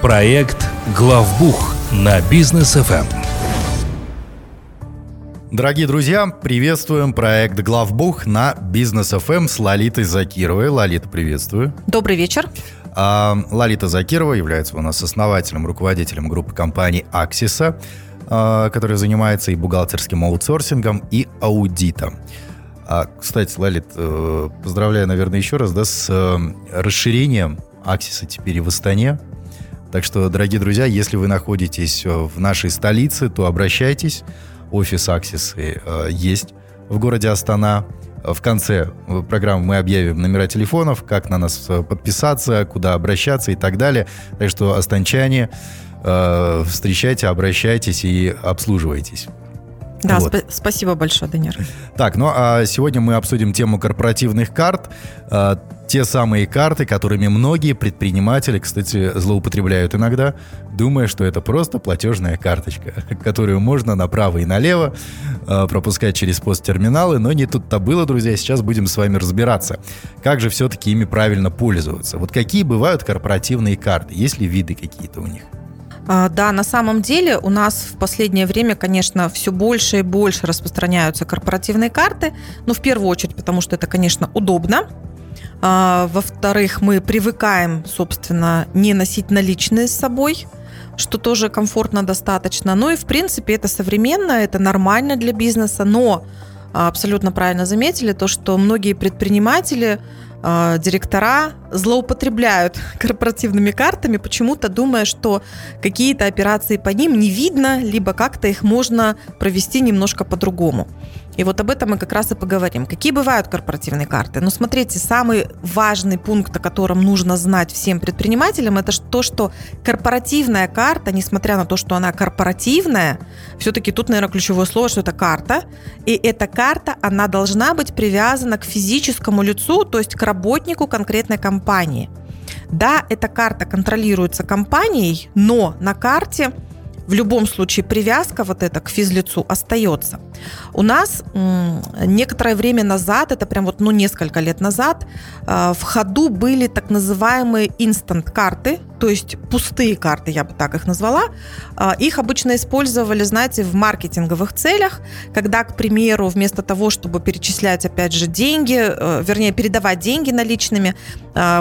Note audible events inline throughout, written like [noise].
Проект «Главбух» на бизнес ФМ. Дорогие друзья, приветствуем проект «Главбух» на Бизнес ФМ с Лолитой Закировой. Лолита, приветствую. Добрый вечер. А, Лолита Закирова является у нас основателем, руководителем группы компаний «Аксиса», а, которая занимается и бухгалтерским аутсорсингом, и аудитом. А, кстати, Лолит, э, поздравляю, наверное, еще раз да, с э, расширением Аксиса теперь и в Астане. Так что, дорогие друзья, если вы находитесь э, в нашей столице, то обращайтесь офис Аксисы э, есть в городе Астана. В конце программы мы объявим номера телефонов, как на нас э, подписаться, куда обращаться и так далее. Так что, останчане, э, встречайте, обращайтесь и обслуживайтесь. Да, вот. сп- спасибо большое, Данир. Так, ну а сегодня мы обсудим тему корпоративных карт. Э, те самые карты, которыми многие предприниматели, кстати, злоупотребляют иногда, думая, что это просто платежная карточка, [laughs] которую можно направо и налево э, пропускать через посттерминалы, но не тут-то было, друзья, сейчас будем с вами разбираться, как же все-таки ими правильно пользоваться. Вот какие бывают корпоративные карты, есть ли виды какие-то у них? А, да, на самом деле у нас в последнее время, конечно, все больше и больше распространяются корпоративные карты. Ну, в первую очередь, потому что это, конечно, удобно. А, во-вторых, мы привыкаем, собственно, не носить наличные с собой, что тоже комфортно достаточно. Ну и, в принципе, это современно, это нормально для бизнеса, но абсолютно правильно заметили то, что многие предприниматели э, директора злоупотребляют [laughs] корпоративными картами, почему-то думая, что какие-то операции по ним не видно, либо как-то их можно провести немножко по-другому. И вот об этом мы как раз и поговорим. Какие бывают корпоративные карты? Ну, смотрите, самый важный пункт, о котором нужно знать всем предпринимателям, это то, что корпоративная карта, несмотря на то, что она корпоративная, все-таки тут, наверное, ключевое слово, что это карта. И эта карта, она должна быть привязана к физическому лицу, то есть к работнику конкретной компании. Да, эта карта контролируется компанией, но на карте – в любом случае привязка вот эта к физлицу остается. У нас некоторое время назад, это прям вот ну несколько лет назад, э, в ходу были так называемые инстант-карты, то есть пустые карты, я бы так их назвала. Э, их обычно использовали, знаете, в маркетинговых целях, когда, к примеру, вместо того, чтобы перечислять, опять же, деньги, э, вернее, передавать деньги наличными,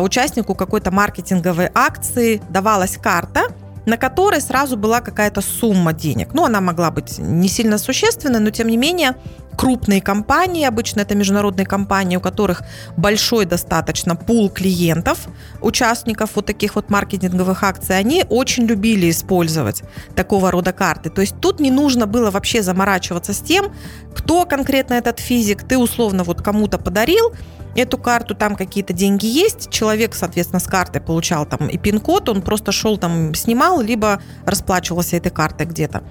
участнику какой-то маркетинговой акции давалась карта – на которой сразу была какая-то сумма денег. Ну, она могла быть не сильно существенной, но тем не менее крупные компании, обычно это международные компании, у которых большой достаточно пул клиентов, участников вот таких вот маркетинговых акций, они очень любили использовать такого рода карты. То есть тут не нужно было вообще заморачиваться с тем, кто конкретно этот физик, ты условно вот кому-то подарил, эту карту, там какие-то деньги есть, человек, соответственно, с карты получал там и пин-код, он просто шел там, снимал, либо расплачивался этой картой где-то.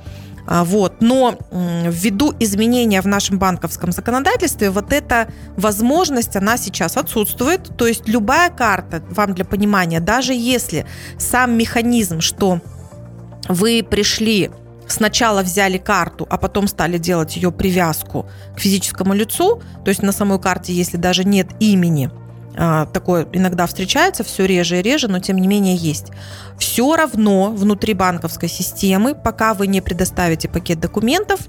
А, вот. Но ввиду изменения в нашем банковском законодательстве, вот эта возможность, она сейчас отсутствует. То есть любая карта, вам для понимания, даже если сам механизм, что вы пришли сначала взяли карту, а потом стали делать ее привязку к физическому лицу, то есть на самой карте, если даже нет имени, такое иногда встречается, все реже и реже, но тем не менее есть. Все равно внутри банковской системы, пока вы не предоставите пакет документов,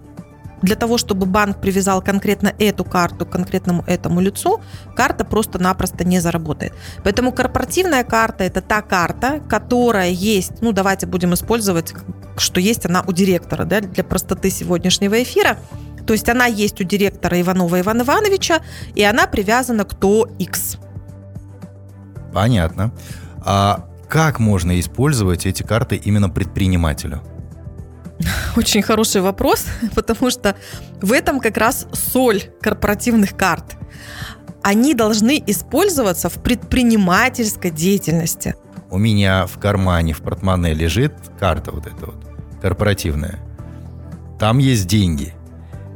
для того, чтобы банк привязал конкретно эту карту к конкретному этому лицу, карта просто-напросто не заработает. Поэтому корпоративная карта – это та карта, которая есть, ну давайте будем использовать, что есть она у директора, да, для простоты сегодняшнего эфира. То есть она есть у директора Иванова Ивана Ивановича, и она привязана к ТО-X. Понятно. А как можно использовать эти карты именно предпринимателю? Очень хороший вопрос, [laughs] потому что в этом как раз соль корпоративных карт. Они должны использоваться в предпринимательской деятельности. У меня в кармане, в портмоне лежит карта вот эта вот, корпоративная. Там есть деньги.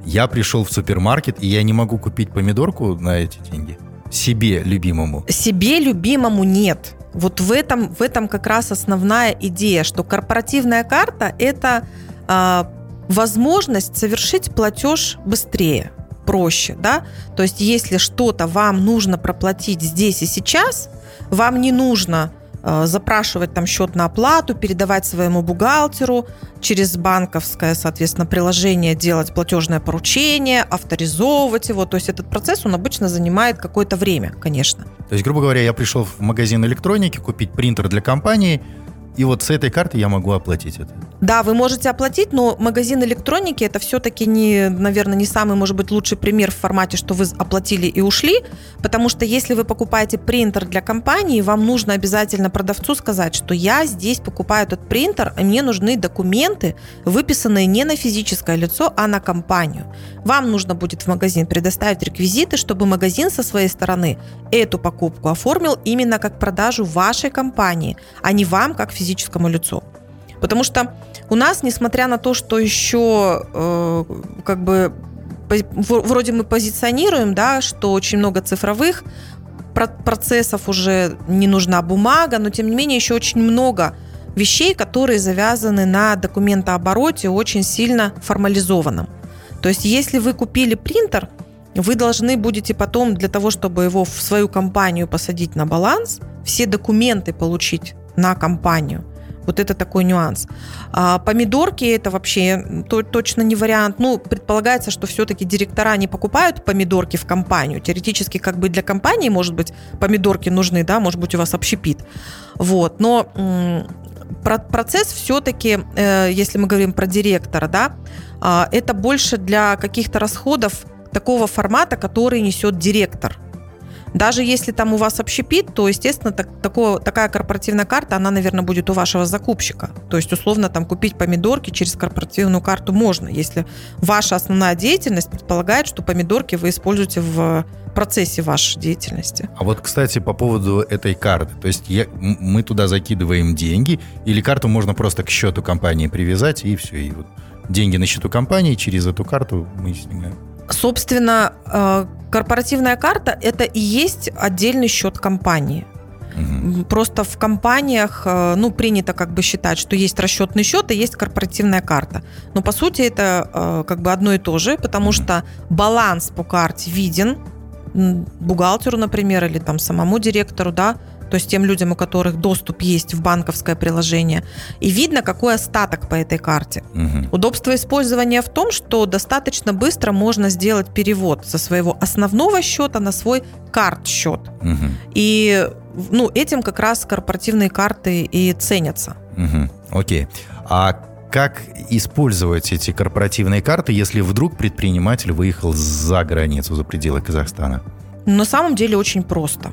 Я пришел в супермаркет, и я не могу купить помидорку на эти деньги. Себе любимому. Себе любимому нет. Вот в этом, в этом как раз основная идея, что корпоративная карта – это э, возможность совершить платеж быстрее, проще, да. То есть, если что-то вам нужно проплатить здесь и сейчас, вам не нужно запрашивать там счет на оплату, передавать своему бухгалтеру, через банковское, соответственно, приложение делать платежное поручение, авторизовывать его. То есть этот процесс, он обычно занимает какое-то время, конечно. То есть, грубо говоря, я пришел в магазин электроники купить принтер для компании – и вот с этой карты я могу оплатить это. Да, вы можете оплатить, но магазин электроники это все-таки не, наверное, не самый, может быть, лучший пример в формате, что вы оплатили и ушли, потому что если вы покупаете принтер для компании, вам нужно обязательно продавцу сказать, что я здесь покупаю этот принтер, а мне нужны документы, выписанные не на физическое лицо, а на компанию. Вам нужно будет в магазин предоставить реквизиты, чтобы магазин со своей стороны эту покупку оформил именно как продажу вашей компании, а не вам как физическому лицу. Потому что у нас, несмотря на то, что еще э, как бы вроде мы позиционируем, да, что очень много цифровых процессов уже не нужна бумага, но тем не менее еще очень много вещей, которые завязаны на документообороте очень сильно формализованном. То есть если вы купили принтер, вы должны будете потом для того, чтобы его в свою компанию посадить на баланс, все документы получить на компанию. Вот это такой нюанс. А помидорки это вообще то, точно не вариант. Ну, предполагается, что все-таки директора не покупают помидорки в компанию. Теоретически, как бы для компании, может быть, помидорки нужны, да, может быть, у вас общепит. Вот. Но процесс все-таки, э, если мы говорим про директора, да, а, это больше для каких-то расходов такого формата, который несет директор. Даже если там у вас общепит, то, естественно, так, такое, такая корпоративная карта, она, наверное, будет у вашего закупщика. То есть, условно, там купить помидорки через корпоративную карту можно, если ваша основная деятельность предполагает, что помидорки вы используете в процессе вашей деятельности. А вот, кстати, по поводу этой карты. То есть я, мы туда закидываем деньги, или карту можно просто к счету компании привязать, и все. И вот деньги на счету компании, через эту карту мы снимаем. Собственно, э, корпоративная карта – это и есть отдельный счет компании. Угу. Просто в компаниях, э, ну, принято как бы считать, что есть расчетный счет и есть корпоративная карта. Но по сути это э, как бы одно и то же, потому угу. что баланс по карте виден бухгалтеру, например, или там самому директору, да, то есть тем людям, у которых доступ есть в банковское приложение, и видно, какой остаток по этой карте. Угу. Удобство использования в том, что достаточно быстро можно сделать перевод со своего основного счета на свой карт-счет. Угу. И ну, этим как раз корпоративные карты и ценятся. Угу. Окей. А как использовать эти корпоративные карты, если вдруг предприниматель выехал за границу, за пределы Казахстана? На самом деле очень просто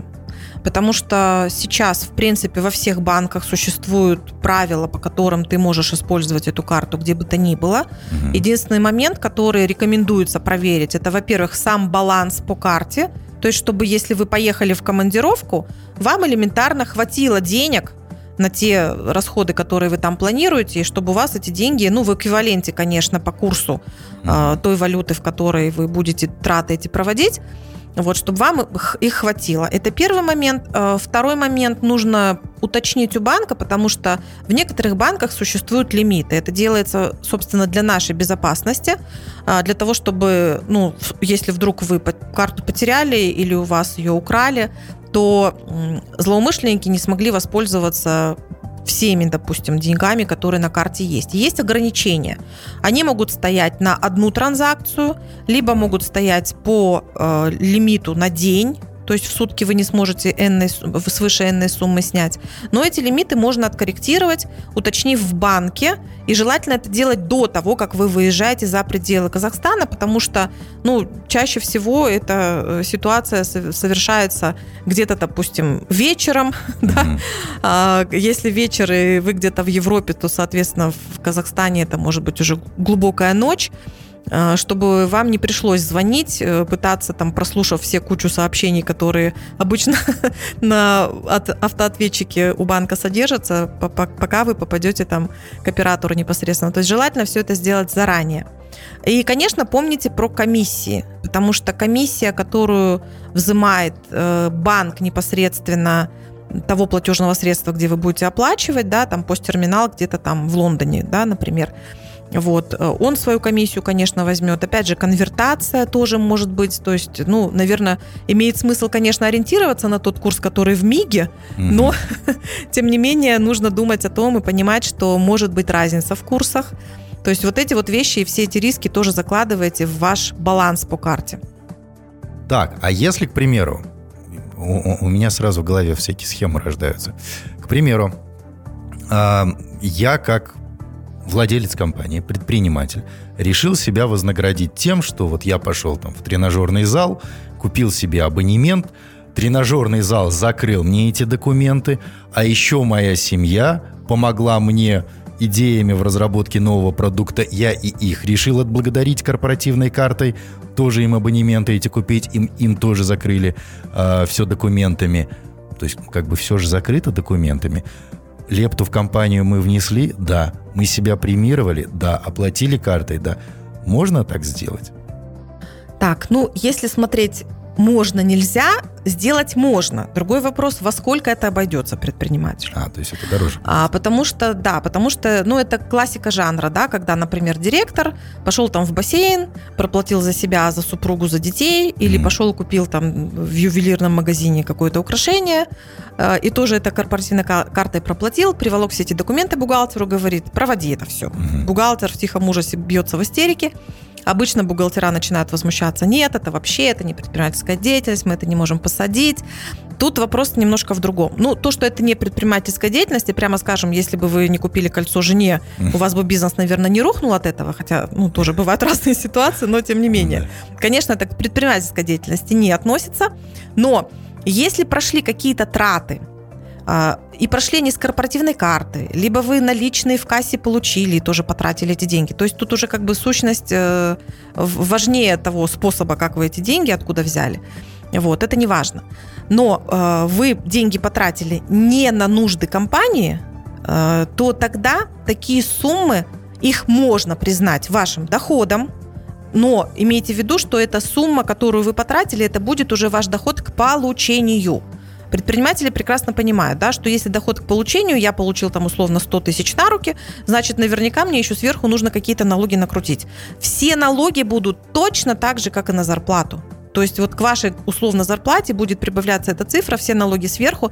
потому что сейчас, в принципе, во всех банках существуют правила, по которым ты можешь использовать эту карту где бы то ни было. Угу. Единственный момент, который рекомендуется проверить, это, во-первых, сам баланс по карте, то есть, чтобы если вы поехали в командировку, вам элементарно хватило денег на те расходы, которые вы там планируете, и чтобы у вас эти деньги, ну, в эквиваленте, конечно, по курсу э, той валюты, в которой вы будете траты эти проводить, вот, чтобы вам их хватило. Это первый момент. Э, второй момент нужно уточнить у банка, потому что в некоторых банках существуют лимиты. Это делается, собственно, для нашей безопасности, э, для того, чтобы, ну, если вдруг вы карту потеряли или у вас ее украли, то злоумышленники не смогли воспользоваться всеми, допустим, деньгами, которые на карте есть. Есть ограничения. Они могут стоять на одну транзакцию, либо могут стоять по э, лимиту на день, то есть в сутки вы не сможете n, свыше n суммы снять. Но эти лимиты можно откорректировать, уточнив в банке, и желательно это делать до того, как вы выезжаете за пределы Казахстана, потому что, ну, чаще всего эта э, ситуация совершается где-то, допустим, вечером, [laughs] да? а, если вечер и вы где-то в Европе, то, соответственно, в Казахстане это может быть уже глубокая ночь, чтобы вам не пришлось звонить, э, пытаться там, прослушав все кучу сообщений, которые обычно [laughs] на автоответчике у банка содержатся, пока вы попадете там к оператору непосредственно. То есть желательно все это сделать заранее. И, конечно, помните про комиссии, потому что комиссия, которую взимает э, банк непосредственно того платежного средства, где вы будете оплачивать, да, там посттерминал где-то там в Лондоне, да, например, Вот. Э, он свою комиссию, конечно, возьмет. Опять же, конвертация тоже может быть. То есть, ну, наверное, имеет смысл, конечно, ориентироваться на тот курс, который в МИГе, mm-hmm. но, [laughs] тем не менее, нужно думать о том и понимать, что может быть разница в курсах. То есть вот эти вот вещи и все эти риски тоже закладываете в ваш баланс по карте. Так, а если, к примеру, у, у меня сразу в голове всякие схемы рождаются. К примеру, э, я как владелец компании, предприниматель, решил себя вознаградить тем, что вот я пошел там в тренажерный зал, купил себе абонемент, тренажерный зал закрыл мне эти документы, а еще моя семья помогла мне идеями в разработке нового продукта. Я и их решил отблагодарить корпоративной картой, тоже им абонементы эти купить, им, им тоже закрыли э, все документами. То есть как бы все же закрыто документами. Лепту в компанию мы внесли, да. Мы себя премировали, да. Оплатили картой, да. Можно так сделать? Так, ну, если смотреть можно, нельзя, сделать можно. Другой вопрос, во сколько это обойдется предпринимателю. А, то есть это дороже. А, потому что, да, потому что, ну, это классика жанра, да, когда, например, директор пошел там в бассейн, проплатил за себя, за супругу, за детей, или mm. пошел купил там в ювелирном магазине какое-то украшение, э, и тоже это корпоративной картой проплатил, приволок все эти документы бухгалтеру, говорит, проводи это все. Mm-hmm. Бухгалтер в тихом ужасе бьется в истерике, Обычно бухгалтера начинают возмущаться. Нет, это вообще, это не предпринимательская деятельность, мы это не можем посадить. Тут вопрос немножко в другом. Ну, то, что это не предпринимательская деятельность, и прямо скажем, если бы вы не купили кольцо жене, у вас бы бизнес, наверное, не рухнул от этого, хотя, ну, тоже бывают [laughs] разные ситуации, но тем не менее. Конечно, это к предпринимательской деятельности не относится, но если прошли какие-то траты, и прошли они с корпоративной карты, либо вы наличные в кассе получили и тоже потратили эти деньги. То есть тут уже как бы сущность э, важнее того способа, как вы эти деньги откуда взяли. Вот, это не важно. Но э, вы деньги потратили не на нужды компании, э, то тогда такие суммы, их можно признать вашим доходом, но имейте в виду, что эта сумма, которую вы потратили, это будет уже ваш доход к получению. Предприниматели прекрасно понимают, да, что если доход к получению, я получил там условно 100 тысяч на руки, значит, наверняка мне еще сверху нужно какие-то налоги накрутить. Все налоги будут точно так же, как и на зарплату. То есть вот к вашей условно зарплате будет прибавляться эта цифра, все налоги сверху.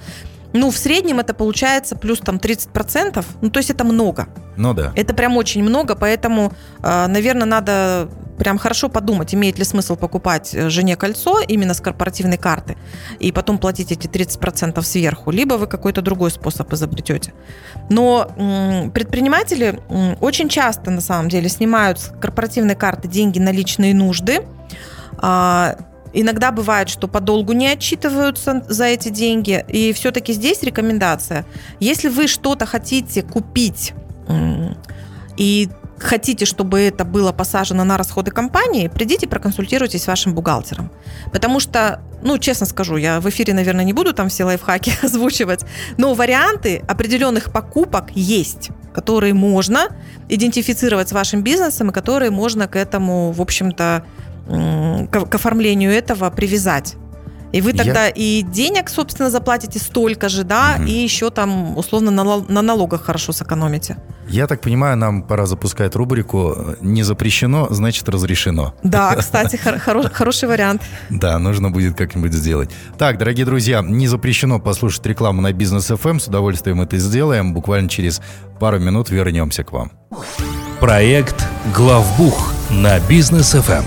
Ну, в среднем это получается плюс там 30%. Ну, то есть это много. Ну да. Это прям очень много, поэтому, а, наверное, надо прям хорошо подумать, имеет ли смысл покупать э, жене кольцо именно с корпоративной карты и потом платить эти 30% сверху, либо вы какой-то другой способ изобретете. Но предприниматели очень часто на самом деле снимают с корпоративной карты деньги на личные нужды, а, Иногда бывает, что подолгу не отчитываются за эти деньги. И все-таки здесь рекомендация. Если вы что-то хотите купить и хотите, чтобы это было посажено на расходы компании, придите, проконсультируйтесь с вашим бухгалтером. Потому что, ну, честно скажу, я в эфире, наверное, не буду там все лайфхаки [laughs] озвучивать, но варианты определенных покупок есть, которые можно идентифицировать с вашим бизнесом и которые можно к этому, в общем-то, к оформлению этого привязать. И вы тогда я... и денег, собственно, заплатите столько же, да, угу. и еще там условно на, на налогах хорошо сэкономите. Я так понимаю, нам пора запускать рубрику «Не запрещено, значит разрешено». Да, [laughs] кстати, хороший вариант. Да, нужно будет как-нибудь сделать. Так, дорогие друзья, не запрещено послушать рекламу на Бизнес FM. Эм. С удовольствием это сделаем. Буквально через пару минут вернемся к вам. Проект «Главбух» на Бизнес FM.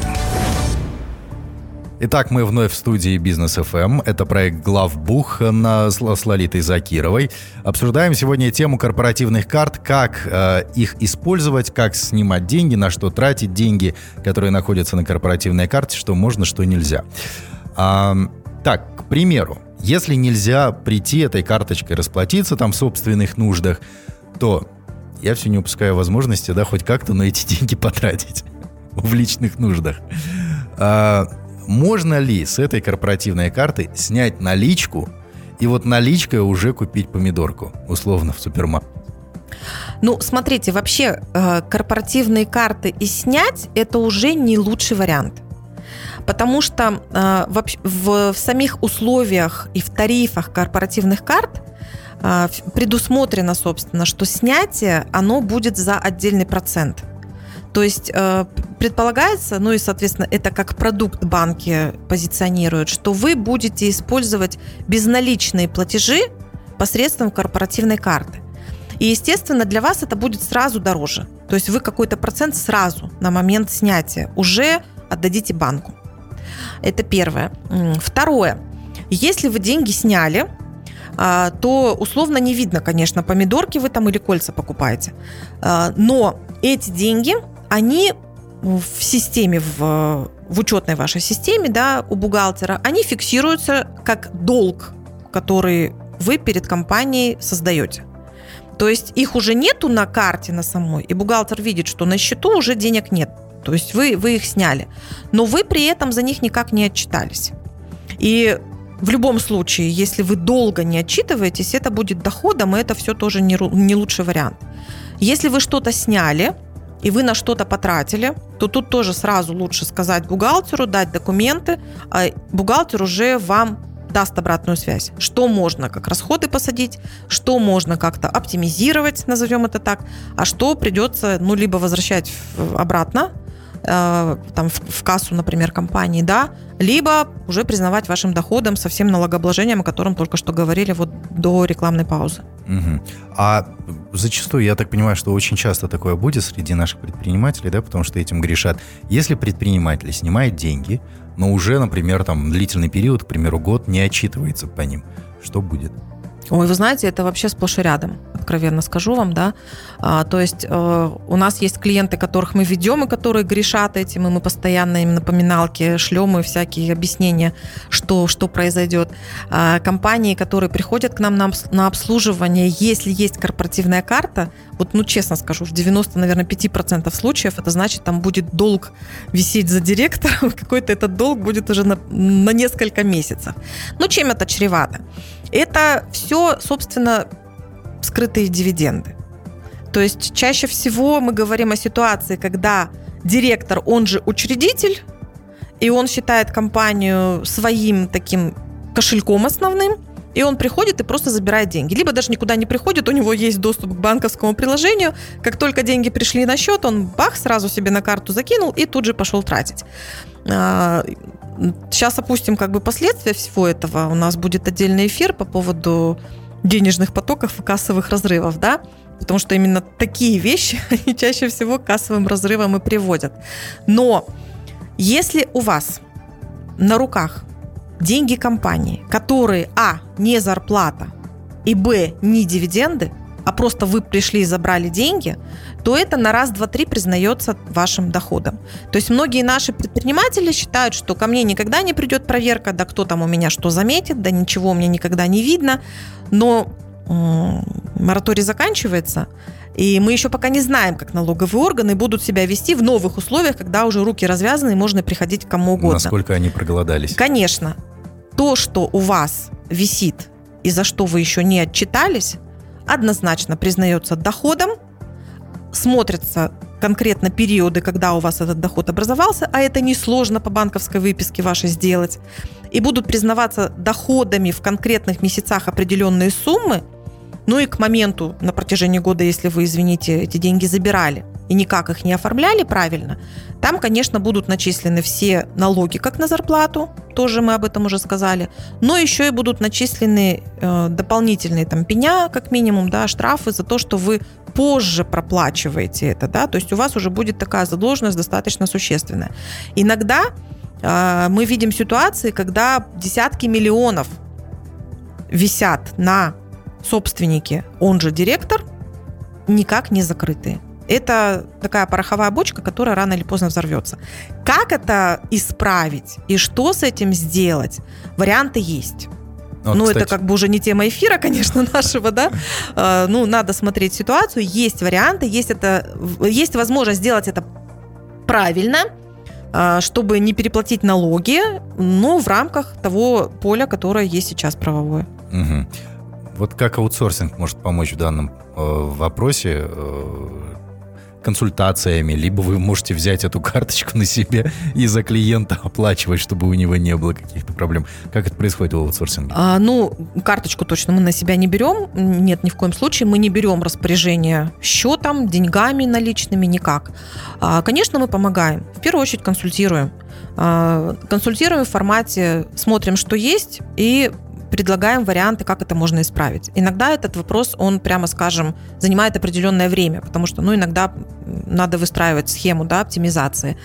Итак, мы вновь в студии Бизнес FM. Это проект Главбух на, с Лолитой Закировой. Обсуждаем сегодня тему корпоративных карт, как э, их использовать, как снимать деньги, на что тратить деньги, которые находятся на корпоративной карте, что можно, что нельзя. А, так, к примеру, если нельзя прийти этой карточкой расплатиться там в собственных нуждах, то я все не упускаю возможности, да, хоть как-то, но эти [laughs] деньги потратить [laughs] в личных нуждах. А, можно ли с этой корпоративной карты снять наличку и вот наличкой уже купить помидорку, условно, в супермаркете? Ну, смотрите, вообще э, корпоративные карты и снять это уже не лучший вариант. Потому что э, в, в, самих условиях и в тарифах корпоративных карт э, предусмотрено, собственно, что снятие, оно будет за отдельный процент. То есть э, предполагается, ну и, соответственно, это как продукт банки позиционируют, что вы будете использовать безналичные платежи посредством корпоративной карты. И, естественно, для вас это будет сразу дороже. То есть вы какой-то процент сразу на момент снятия уже отдадите банку. Это первое. Второе. Если вы деньги сняли, а, то условно не видно, конечно, помидорки вы там или кольца покупаете. А, но эти деньги, они в системе, в, в учетной вашей системе, да, у бухгалтера, они фиксируются как долг, который вы перед компанией создаете. То есть их уже нету на карте на самой, и бухгалтер видит, что на счету уже денег нет. То есть вы, вы их сняли. Но вы при этом за них никак не отчитались. И в любом случае, если вы долго не отчитываетесь, это будет доходом, и это все тоже не, не лучший вариант. Если вы что-то сняли, и вы на что-то потратили, то тут тоже сразу лучше сказать бухгалтеру, дать документы, а бухгалтер уже вам даст обратную связь. Что можно как расходы посадить, что можно как-то оптимизировать, назовем это так, а что придется, ну, либо возвращать обратно, э, там в, в кассу, например, компании, да, либо уже признавать вашим доходом со всем налогообложением, о котором только что говорили вот до рекламной паузы. Угу. А зачастую, я так понимаю, что очень часто такое будет среди наших предпринимателей, да, потому что этим грешат. Если предприниматель снимает деньги, но уже, например, там длительный период, к примеру, год не отчитывается по ним, что будет? Ой, вы знаете, это вообще сплошь и рядом, откровенно скажу вам, да. А, то есть э, у нас есть клиенты, которых мы ведем, и которые грешат этим, и мы постоянно им напоминалки шлем и всякие объяснения, что, что произойдет. А, компании, которые приходят к нам на, на обслуживание, если есть корпоративная карта, вот, ну, честно скажу, в 90, наверное, 5% случаев это значит, там будет долг висеть за директором, [laughs] какой-то этот долг будет уже на, на несколько месяцев. Ну, чем это чревато? Это все, собственно, скрытые дивиденды. То есть чаще всего мы говорим о ситуации, когда директор, он же учредитель, и он считает компанию своим таким кошельком основным, и он приходит и просто забирает деньги. Либо даже никуда не приходит, у него есть доступ к банковскому приложению. Как только деньги пришли на счет, он бах, сразу себе на карту закинул и тут же пошел тратить. А, сейчас опустим как бы последствия всего этого. У нас будет отдельный эфир по поводу денежных потоков и кассовых разрывов, да? Потому что именно такие вещи [laughs] они чаще всего к кассовым разрывам и приводят. Но если у вас на руках деньги компании, которые, а, не зарплата, и, б, не дивиденды, а просто вы пришли и забрали деньги, то это на раз, два, три признается вашим доходом. То есть многие наши предприниматели считают, что ко мне никогда не придет проверка, да кто там у меня что заметит, да ничего мне никогда не видно. Но мораторий заканчивается, и мы еще пока не знаем, как налоговые органы будут себя вести в новых условиях, когда уже руки развязаны и можно приходить к кому угодно. Насколько они проголодались. Конечно. То, что у вас висит и за что вы еще не отчитались, однозначно признается доходом, смотрятся конкретно периоды, когда у вас этот доход образовался, а это несложно по банковской выписке вашей сделать, и будут признаваться доходами в конкретных месяцах определенные суммы, ну и к моменту на протяжении года, если вы, извините, эти деньги забирали и никак их не оформляли правильно, там, конечно, будут начислены все налоги, как на зарплату, тоже мы об этом уже сказали, но еще и будут начислены э, дополнительные там пеня, как минимум, да, штрафы за то, что вы позже проплачиваете это, да, то есть у вас уже будет такая задолженность достаточно существенная. Иногда э, мы видим ситуации, когда десятки миллионов висят на собственнике, он же директор, никак не закрытые это такая пороховая бочка, которая рано или поздно взорвется. Как это исправить и что с этим сделать? Варианты есть. Вот, ну, кстати. это как бы уже не тема эфира, [laughs] конечно, нашего, да. А, ну, надо смотреть ситуацию. Есть варианты, есть, это, есть возможность сделать это правильно, а, чтобы не переплатить налоги, но в рамках того поля, которое есть сейчас правовое. Угу. Вот как аутсорсинг может помочь в данном э, вопросе? Э, консультациями, либо вы можете взять эту карточку на себе и за клиента оплачивать, чтобы у него не было каких-то проблем. Как это происходит в аутсорсинге? А, ну, карточку точно мы на себя не берем. Нет, ни в коем случае. Мы не берем распоряжение счетом, деньгами наличными, никак. А, конечно, мы помогаем. В первую очередь консультируем. А, консультируем в формате, смотрим, что есть, и предлагаем варианты, как это можно исправить. Иногда этот вопрос, он, прямо скажем, занимает определенное время, потому что, ну, иногда надо выстраивать схему, да, оптимизации.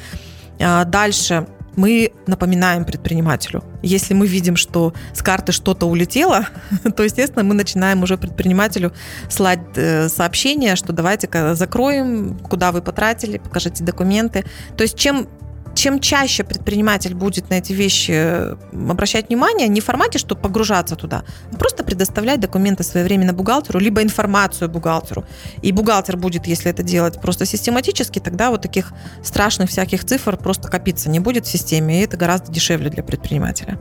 А дальше мы напоминаем предпринимателю. Если мы видим, что с карты что-то улетело, [laughs] то, естественно, мы начинаем уже предпринимателю слать э, сообщение, что давайте-ка закроем, куда вы потратили, покажите документы. То есть чем чем чаще предприниматель будет на эти вещи обращать внимание, не в формате, чтобы погружаться туда, а просто предоставлять документы своевременно бухгалтеру, либо информацию бухгалтеру. И бухгалтер будет, если это делать просто систематически, тогда вот таких страшных всяких цифр просто копиться не будет в системе, и это гораздо дешевле для предпринимателя.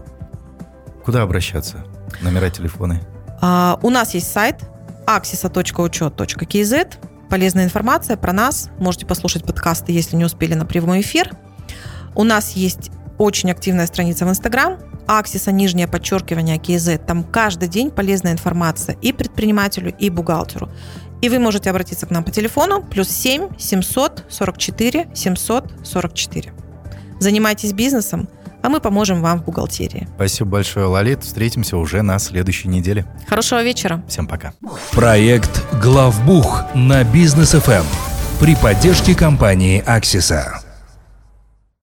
Куда обращаться? Номера телефоны? А, у нас есть сайт axisa.учет.kz. Полезная информация про нас. Можете послушать подкасты, если не успели на прямой эфир. У нас есть очень активная страница в Инстаграм, Аксиса, нижнее подчеркивание, КЗ. Там каждый день полезная информация и предпринимателю, и бухгалтеру. И вы можете обратиться к нам по телефону плюс 7 744 744. Занимайтесь бизнесом, а мы поможем вам в бухгалтерии. Спасибо большое, Лолит. Встретимся уже на следующей неделе. Хорошего вечера. Всем пока. Проект «Главбух» на Бизнес ФМ при поддержке компании «Аксиса».